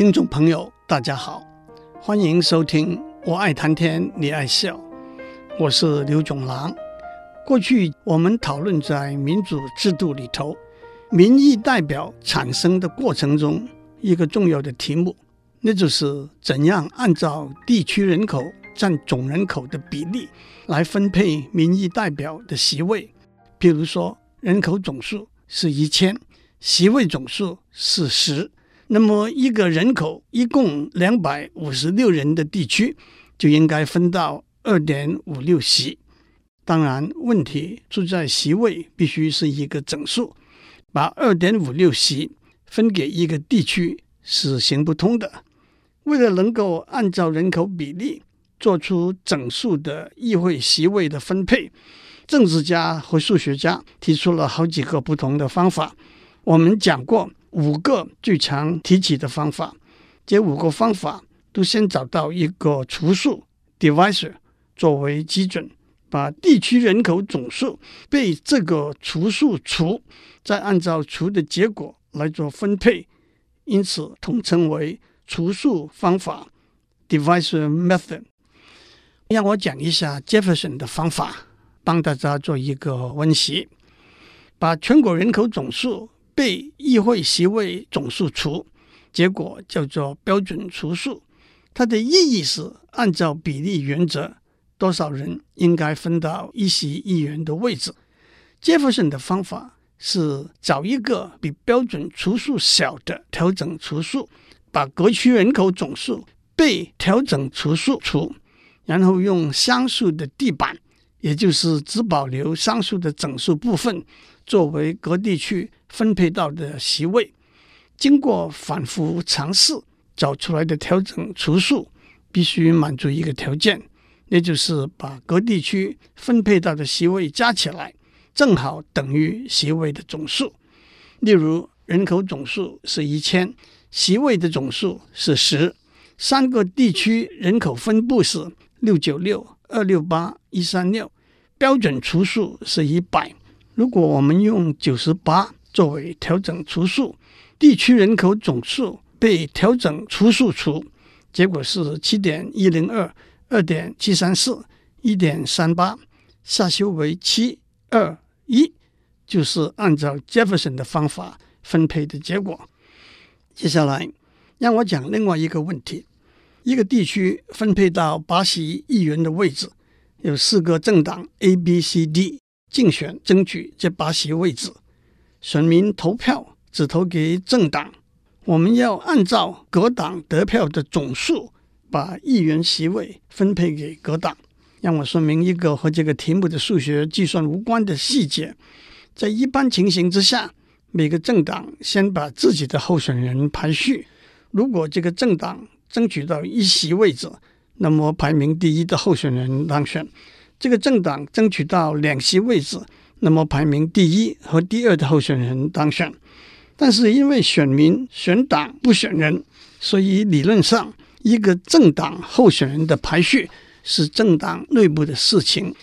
听众朋友，大家好，欢迎收听《我爱谈天，你爱笑》，我是刘炯郎。过去我们讨论在民主制度里头，民意代表产生的过程中，一个重要的题目，那就是怎样按照地区人口占总人口的比例来分配民意代表的席位。比如说，人口总数是一千，席位总数是十，那么一个人口一共两百五十六人的地区，就应该分到二点五六席。当然，问题出在席位必须是一个整数，把二点五六席分给一个地区是行不通的。为了能够按照人口比例做出整数的议会席位的分配，政治家和数学家提出了好几个不同的方法。我们讲过五个最常提起的方法，这五个方法都先找到一个除数 （divisor） 作为基准。把地区人口总数被这个除数除，再按照除的结果来做分配，因此统称为除数方法 （divisor method）。让我讲一下 Jefferson 的方法，帮大家做一个温习。把全国人口总数被议会席位总数除，结果叫做标准除数。它的意义是按照比例原则。多少人应该分到一席议员的位置？杰弗逊的方法是找一个比标准除数小的调整除数，把各区人口总数被调整除数除，然后用商数的地板，也就是只保留商数的整数部分，作为各地区分配到的席位。经过反复尝试找出来的调整除数，必须满足一个条件。那就是把各地区分配到的席位加起来，正好等于席位的总数。例如，人口总数是一千，席位的总数是十，三个地区人口分布是六九六、二六八、一三六，标准除数是一百。如果我们用九十八作为调整除数，地区人口总数被调整除数除，结果是七点一零二。二点七三四，一点三八，下修为七二一，就是按照杰弗逊的方法分配的结果。接下来让我讲另外一个问题：一个地区分配到八席议员的位置，有四个政党 A、B、C、D 竞选争取这八席位置，选民投票只投给政党。我们要按照各党得票的总数。把议员席位分配给各党，让我说明一个和这个题目的数学计算无关的细节。在一般情形之下，每个政党先把自己的候选人排序。如果这个政党争取到一席位置，那么排名第一的候选人当选；这个政党争取到两席位置，那么排名第一和第二的候选人当选。但是因为选民选党不选人，所以理论上。一个政党候选人的排序是政党内部的事情。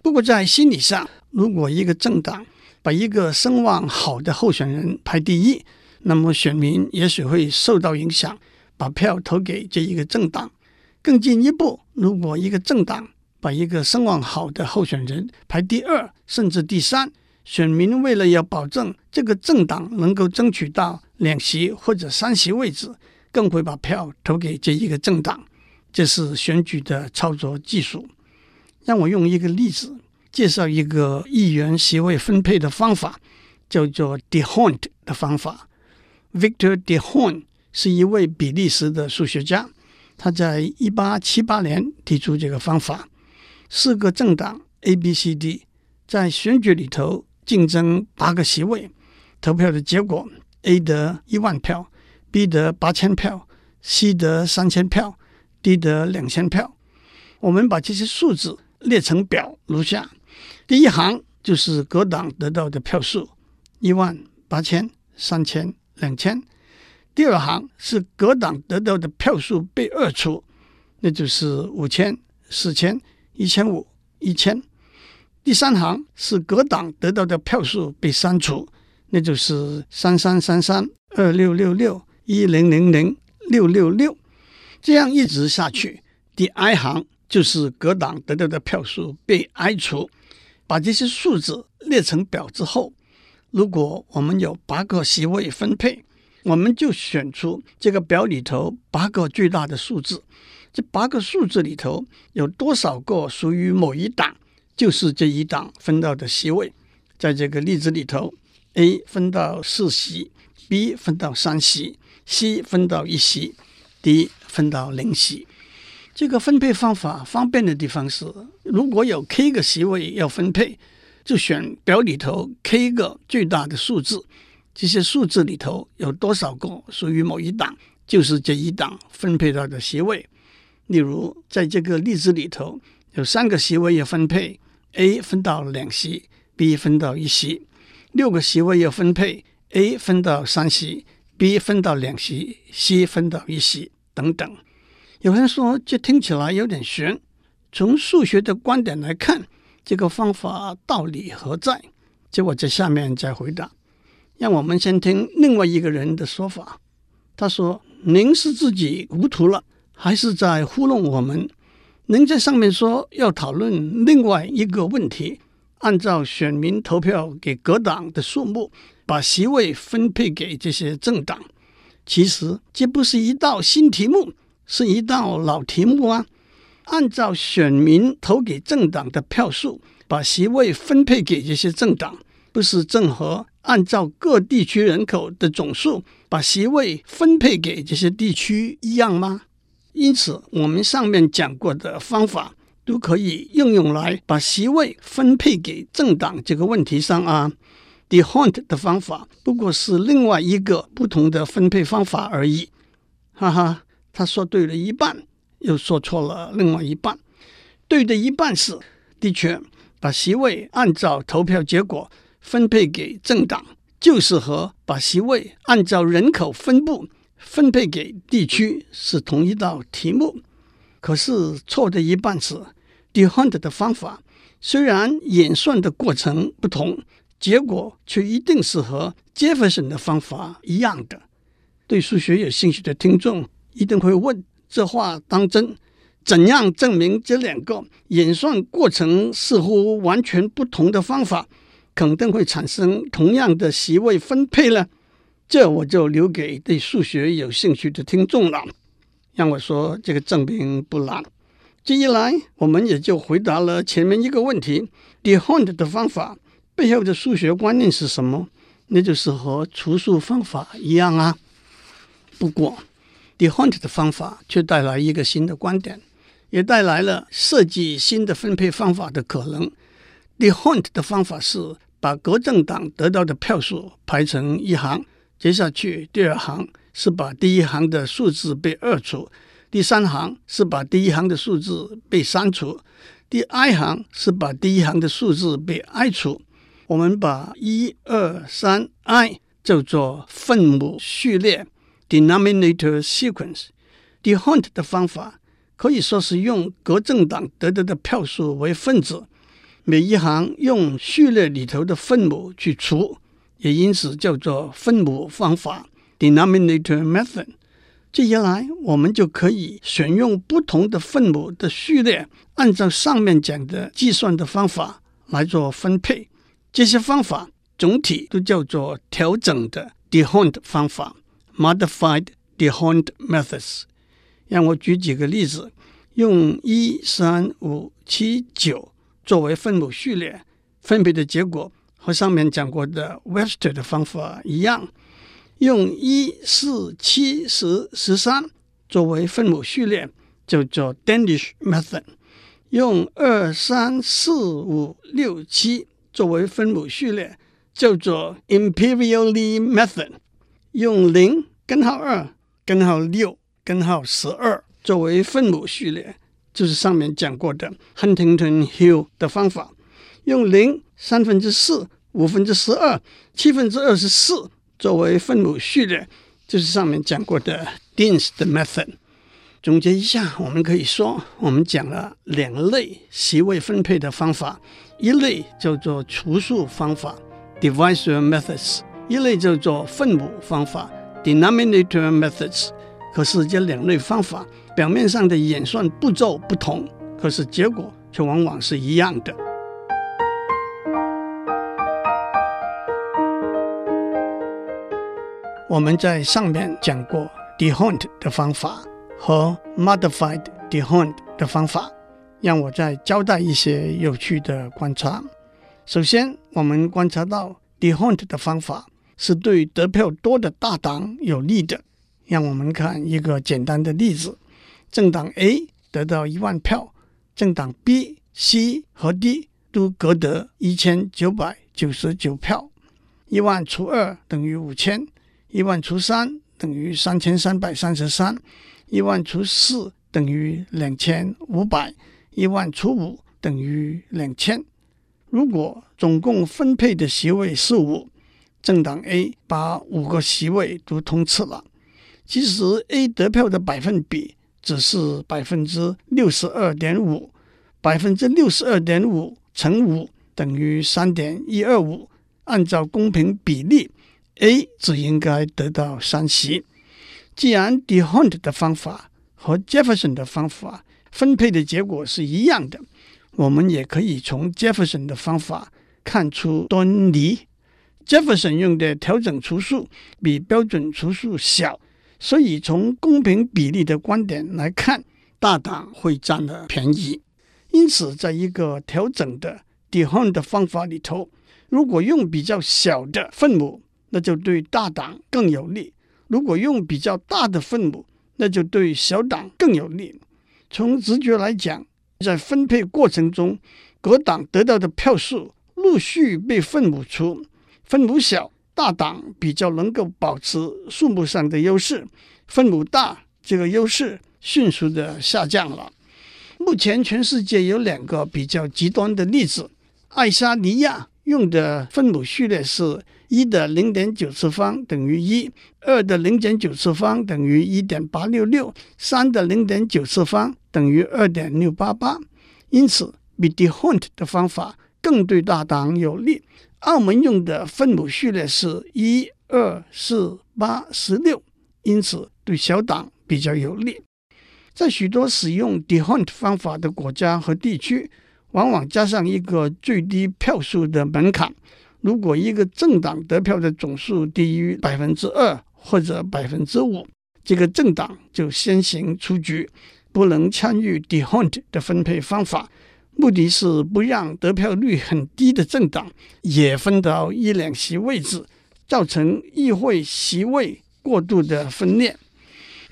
不过，在心理上，如果一个政党把一个声望好的候选人排第一，那么选民也许会受到影响，把票投给这一个政党。更进一步，如果一个政党把一个声望好的候选人排第二，甚至第三，选民为了要保证这个政党能够争取到两席或者三席位置。更会把票投给这一个政党，这是选举的操作技术。让我用一个例子介绍一个议员席位分配的方法，叫做 Dehont 的方法。Victor Dehont 是一位比利时的数学家，他在一八七八年提出这个方法。四个政党 A、B、C、D 在选举里头竞争八个席位，投票的结果 A 得一万票。B 得八千票，C 得三千票，D 得两千票。我们把这些数字列成表如下：第一行就是各党得到的票数，一万、八千、三千、两千；第二行是各党得到的票数被二除，那就是五千、四千、一千五、一千；第三行是各党得到的票数被删除，那就是三三三三、二六六六。一零零零六六六，这样一直下去，第 i 行就是各党得到的票数被 i 除。把这些数字列成表之后，如果我们有八个席位分配，我们就选出这个表里头八个最大的数字。这八个数字里头有多少个属于某一党，就是这一党分到的席位。在这个例子里头，A 分到四席，B 分到三席，C 分到一席，D 分到零席。这个分配方法方便的地方是，如果有 k 个席位要分配，就选表里头 k 个最大的数字。这些数字里头有多少个属于某一党，就是这一党分配到的席位。例如，在这个例子里头，有三个席位要分配，A 分到两席，B 分到一席；六个席位要分配，A 分到三席，B 分到两席，C 分到一席，等等。有人说，这听起来有点玄。从数学的观点来看，这个方法道理何在？这我在下面再回答。让我们先听另外一个人的说法。他说：“您是自己糊涂了，还是在糊弄我们？您在上面说要讨论另外一个问题，按照选民投票给各党的数目，把席位分配给这些政党。其实这不是一道新题目。”是一道老题目啊！按照选民投给政党的票数，把席位分配给这些政党，不是正和按照各地区人口的总数把席位分配给这些地区一样吗？因此，我们上面讲过的方法都可以应用来把席位分配给政党这个问题上啊。D'Hondt 的方法不过是另外一个不同的分配方法而已，哈哈。他说对了一半，又说错了另外一半。对的一半是，的确，把席位按照投票结果分配给政党，就是和把席位按照人口分布分配给地区是同一道题目。可是错的一半是，D'Hondt 的方法虽然演算的过程不同，结果却一定是和 Jefferson 的方法一样的。对数学有兴趣的听众，一定会问：这话当真？怎样证明这两个演算过程似乎完全不同的方法，肯定会产生同样的席位分配呢？这我就留给对数学有兴趣的听众了。让我说，这个证明不难。这一来，我们也就回答了前面一个问题：D'Hondt 的方法背后的数学观念是什么？那就是和除数方法一样啊。不过，D'Hondt 的方法却带来一个新的观点，也带来了设计新的分配方法的可能。D'Hondt 的方法是把各政党得到的票数排成一行，接下去第二行是把第一行的数字被二除，第三行是把第一行的数字被三除，第 i 行是把第一行的数字被 i 除。我们把一二三 i 叫做分母序列。Denominator sequence。第 HUNT 的方法可以说是用各政党得到的票数为分子，每一行用序列里头的分母去除，也因此叫做分母方法 （Denominator method）。这一来，我们就可以选用不同的分母的序列，按照上面讲的计算的方法来做分配。这些方法总体都叫做调整的 D'Hondt 方法。Modified D'Hondt methods。让我举几个例子，用一、三、五、七、九作为分母序列，分别的结果和上面讲过的 Wester 的方法一样。用一、四、七、十、十三作为分母序列，叫做 Danish method。用二、三、四、五、六、七作为分母序列，叫做 Imperial Lee method。用零根号二根号六根号十二作为分母序列，就是上面讲过的 Huntington-Hill 的方法。用零三分之四五分之十二七分之二十四作为分母序列，就是上面讲过的 Deans 的 method。总结一下，我们可以说，我们讲了两类席位分配的方法，一类叫做除数方法 （divisor methods）。一类叫做分母方法 （denominator methods），可是这两类方法表面上的演算步骤不同，可是结果却往往是一样的。我们在上面讲过 De Hunt 的方法和 Modified De Hunt 的方法，让我再交代一些有趣的观察。首先，我们观察到 De Hunt 的方法是对得票多的大党有利的。让我们看一个简单的例子：政党 A 得到一万票，政党 B、C 和 D 都各得一千九百九十九票。一万除二等于五千，一万除三等于三千三百三十三，一万除四等于两千五百，一万除五等于两千。如果总共分配的席位是五，政党 A 把五个席位都通吃了。其实 A 得票的百分比只是百分之六十二点五，百分之六十二点五乘五等于三点一二五。按照公平比例，A 只应该得到三席。既然 De Hunt 的方法和 Jefferson 的方法分配的结果是一样的，我们也可以从 Jefferson 的方法看出端倪。Jefferson 用的调整除数比标准除数小。所以，从公平比例的观点来看，大党会占了便宜。因此，在一个调整的 d e h o n 的方法里头，如果用比较小的分母，那就对大党更有利；如果用比较大的分母，那就对小党更有利。从直觉来讲，在分配过程中，各党得到的票数陆续被分母出，分母小。大党比较能够保持数目上的优势，分母大，这个优势迅速的下降了。目前全世界有两个比较极端的例子：爱沙尼亚用的分母序列是一的零点九次方等于一，二的零点九次方等于一点八六六，三的零点九次方等于二点六八八。因此，比 Dehont 的方法更对大党有利。澳门用的分母序列是一二四八十六，因此对小党比较有利。在许多使用 d e h u n t 方法的国家和地区，往往加上一个最低票数的门槛。如果一个政党得票的总数低于百分之二或者百分之五，这个政党就先行出局，不能参与 d e h u n t 的分配方法。目的是不让得票率很低的政党也分到一两席位置，造成议会席位过度的分裂。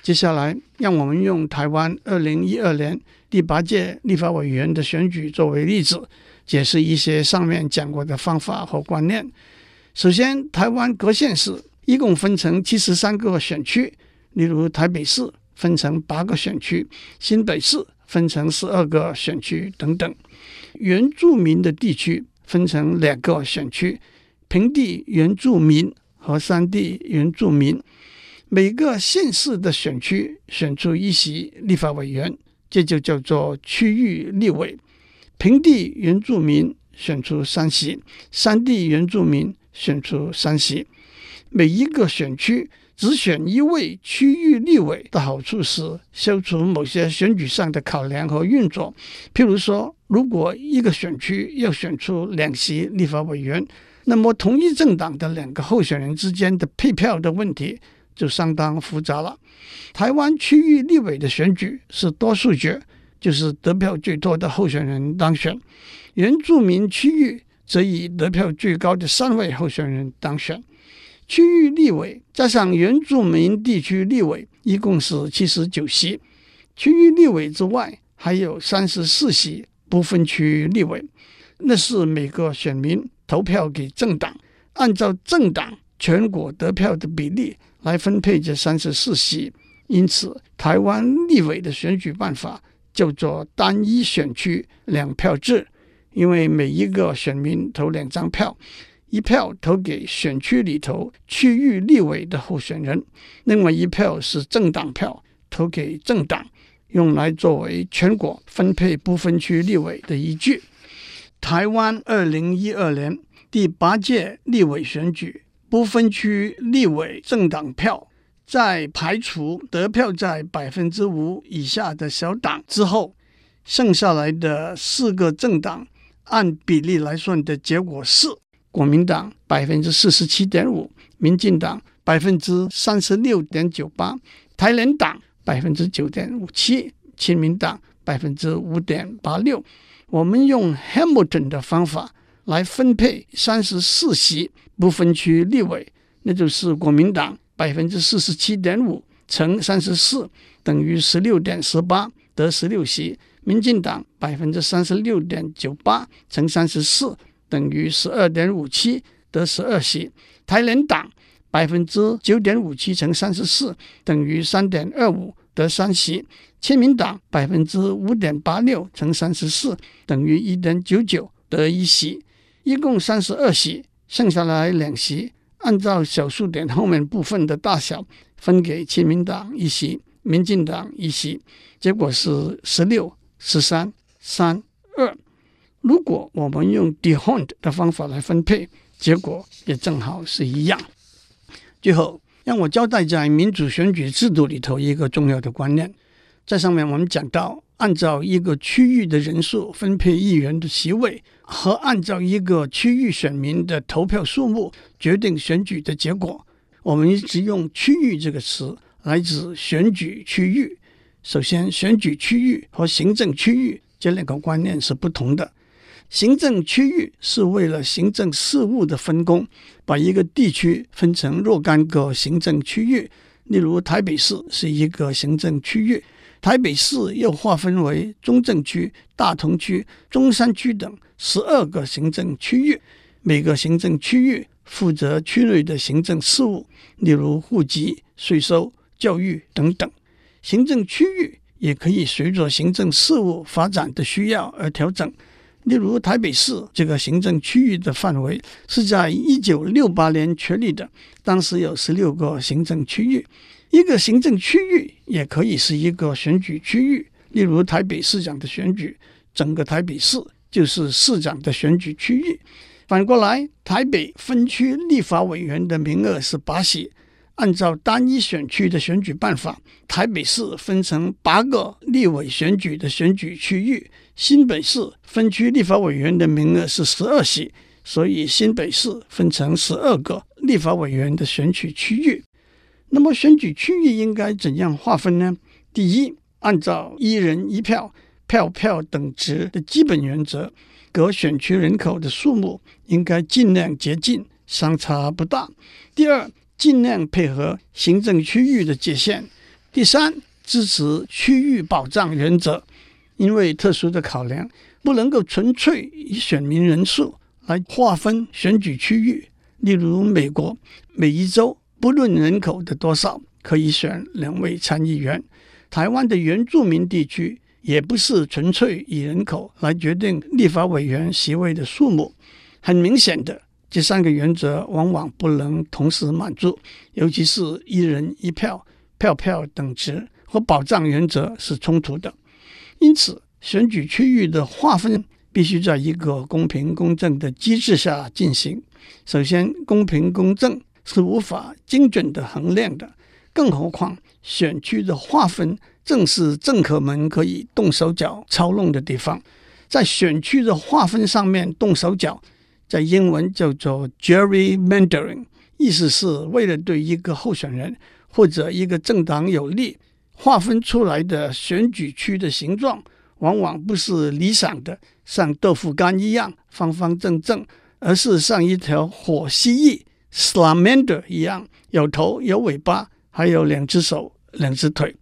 接下来，让我们用台湾二零一二年第八届立法委员的选举作为例子，解释一些上面讲过的方法和观念。首先，台湾各县市一共分成七十三个选区，例如台北市分成八个选区，新北市，分成十二个选区等等，原住民的地区分成两个选区，平地原住民和山地原住民。每个县市的选区选出一席立法委员，这就叫做区域立委。平地原住民选出三席，山地原住民选出三席。每一个选区。只选一位区域立委的好处是消除某些选举上的考量和运作。譬如说，如果一个选区要选出两席立法委员，那么同一政党的两个候选人之间的配票的问题就相当复杂了。台湾区域立委的选举是多数决，就是得票最多的候选人当选；原住民区域则以得票最高的三位候选人当选。区域立委加上原住民地区立委，一共是七十九席。区域立委之外，还有三十四席不分区立委，那是每个选民投票给政党，按照政党全国得票的比例来分配这三十四席。因此，台湾立委的选举办法叫做单一选区两票制，因为每一个选民投两张票。一票投给选区里头区域立委的候选人，另外一票是政党票，投给政党，用来作为全国分配不分区立委的依据。台湾二零一二年第八届立委选举不分区立委政党票在排除得票在百分之五以下的小党之后，剩下来的四个政党按比例来算的结果是：国民党百分之四十七点五，民进党百分之三十六点九八，台联党百分之九点五七，亲民党百分之五点八六。我们用 Hamilton 的方法来分配三十四席不分区立委，那就是国民党。百分之四十七点五乘三十四等于十六点十八，得十六席。民进党百分之三十六点九八乘三十四等于十二点五七，得十二席。台联党百分之九点五七乘三十四等于三点二五，得三席。亲民党百分之五点八六乘三十四等于一点九九，得一席。一共三十二席，剩下来两席。按照小数点后面部分的大小分给亲民党一席，民进党一席，结果是十六、十三、三、二。如果我们用 D'Hondt 的方法来分配，结果也正好是一样。最后，让我交代在民主选举制度里头一个重要的观念，在上面我们讲到，按照一个区域的人数分配议员的席位。和按照一个区域选民的投票数目决定选举的结果，我们一直用“区域”这个词来指选举区域。首先，选举区域和行政区域这两个观念是不同的。行政区域是为了行政事务的分工，把一个地区分成若干个行政区域。例如，台北市是一个行政区域。台北市又划分为中正区、大同区、中山区等十二个行政区域，每个行政区域负责区内的行政事务，例如户籍、税收、教育等等。行政区域也可以随着行政事务发展的需要而调整。例如，台北市这个行政区域的范围是在一九六八年确立的，当时有十六个行政区域。一个行政区域也可以是一个选举区域，例如台北市长的选举，整个台北市就是市长的选举区域。反过来，台北分区立法委员的名额是八席，按照单一选区的选举办法，台北市分成八个立委选举的选举区域。新北市分区立法委员的名额是十二席，所以新北市分成十二个立法委员的选举区域。那么选举区域应该怎样划分呢？第一，按照一人一票、票票等值的基本原则，各选区人口的数目应该尽量接近，相差不大。第二，尽量配合行政区域的界限。第三，支持区域保障原则，因为特殊的考量，不能够纯粹以选民人数来划分选举区域。例如，美国每一州。不论人口的多少，可以选两位参议员。台湾的原住民地区也不是纯粹以人口来决定立法委员席位的数目。很明显的，这三个原则往往不能同时满足，尤其是一人一票、票票等值和保障原则是冲突的。因此，选举区域的划分必须在一个公平公正的机制下进行。首先，公平公正。是无法精准的衡量的，更何况选区的划分正是政客们可以动手脚操弄的地方。在选区的划分上面动手脚，在英文叫做 gerrymandering，意思是为了对一个候选人或者一个政党有利，划分出来的选举区的形状往往不是理想的，像豆腐干一样方方正正，而是像一条火蜥蜴。slamander 一样，有头有尾巴，还有两只手、两只腿。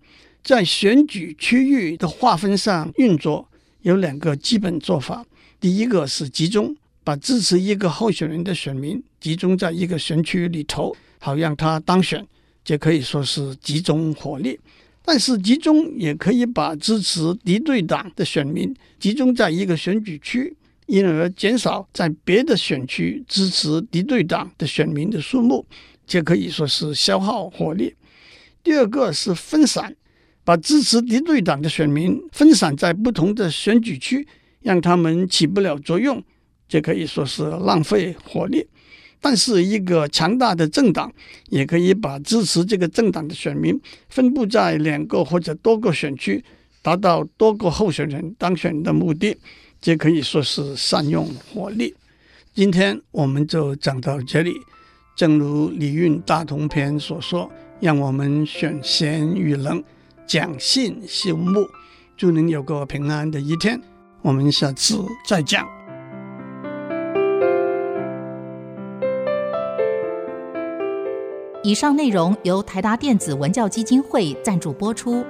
在选举区域的划分上运作，有两个基本做法。第一个是集中，把支持一个候选人的选民集中在一个选区里头，好让他当选，这可以说是集中火力。但是集中也可以把支持敌对党的选民集中在一个选举区。因而减少在别的选区支持敌对党的选民的数目，这可以说是消耗火力。第二个是分散，把支持敌对党的选民分散在不同的选举区，让他们起不了作用，这可以说是浪费火力。但是一个强大的政党也可以把支持这个政党的选民分布在两个或者多个选区，达到多个候选人当选的目的，这可以说是善用火力。今天我们就讲到这里。正如《礼运大同篇》所说：“让我们选贤与能，讲信修睦，祝您有个平安的一天。”我们下次再讲。以上内容由台达电子文教基金会赞助播出。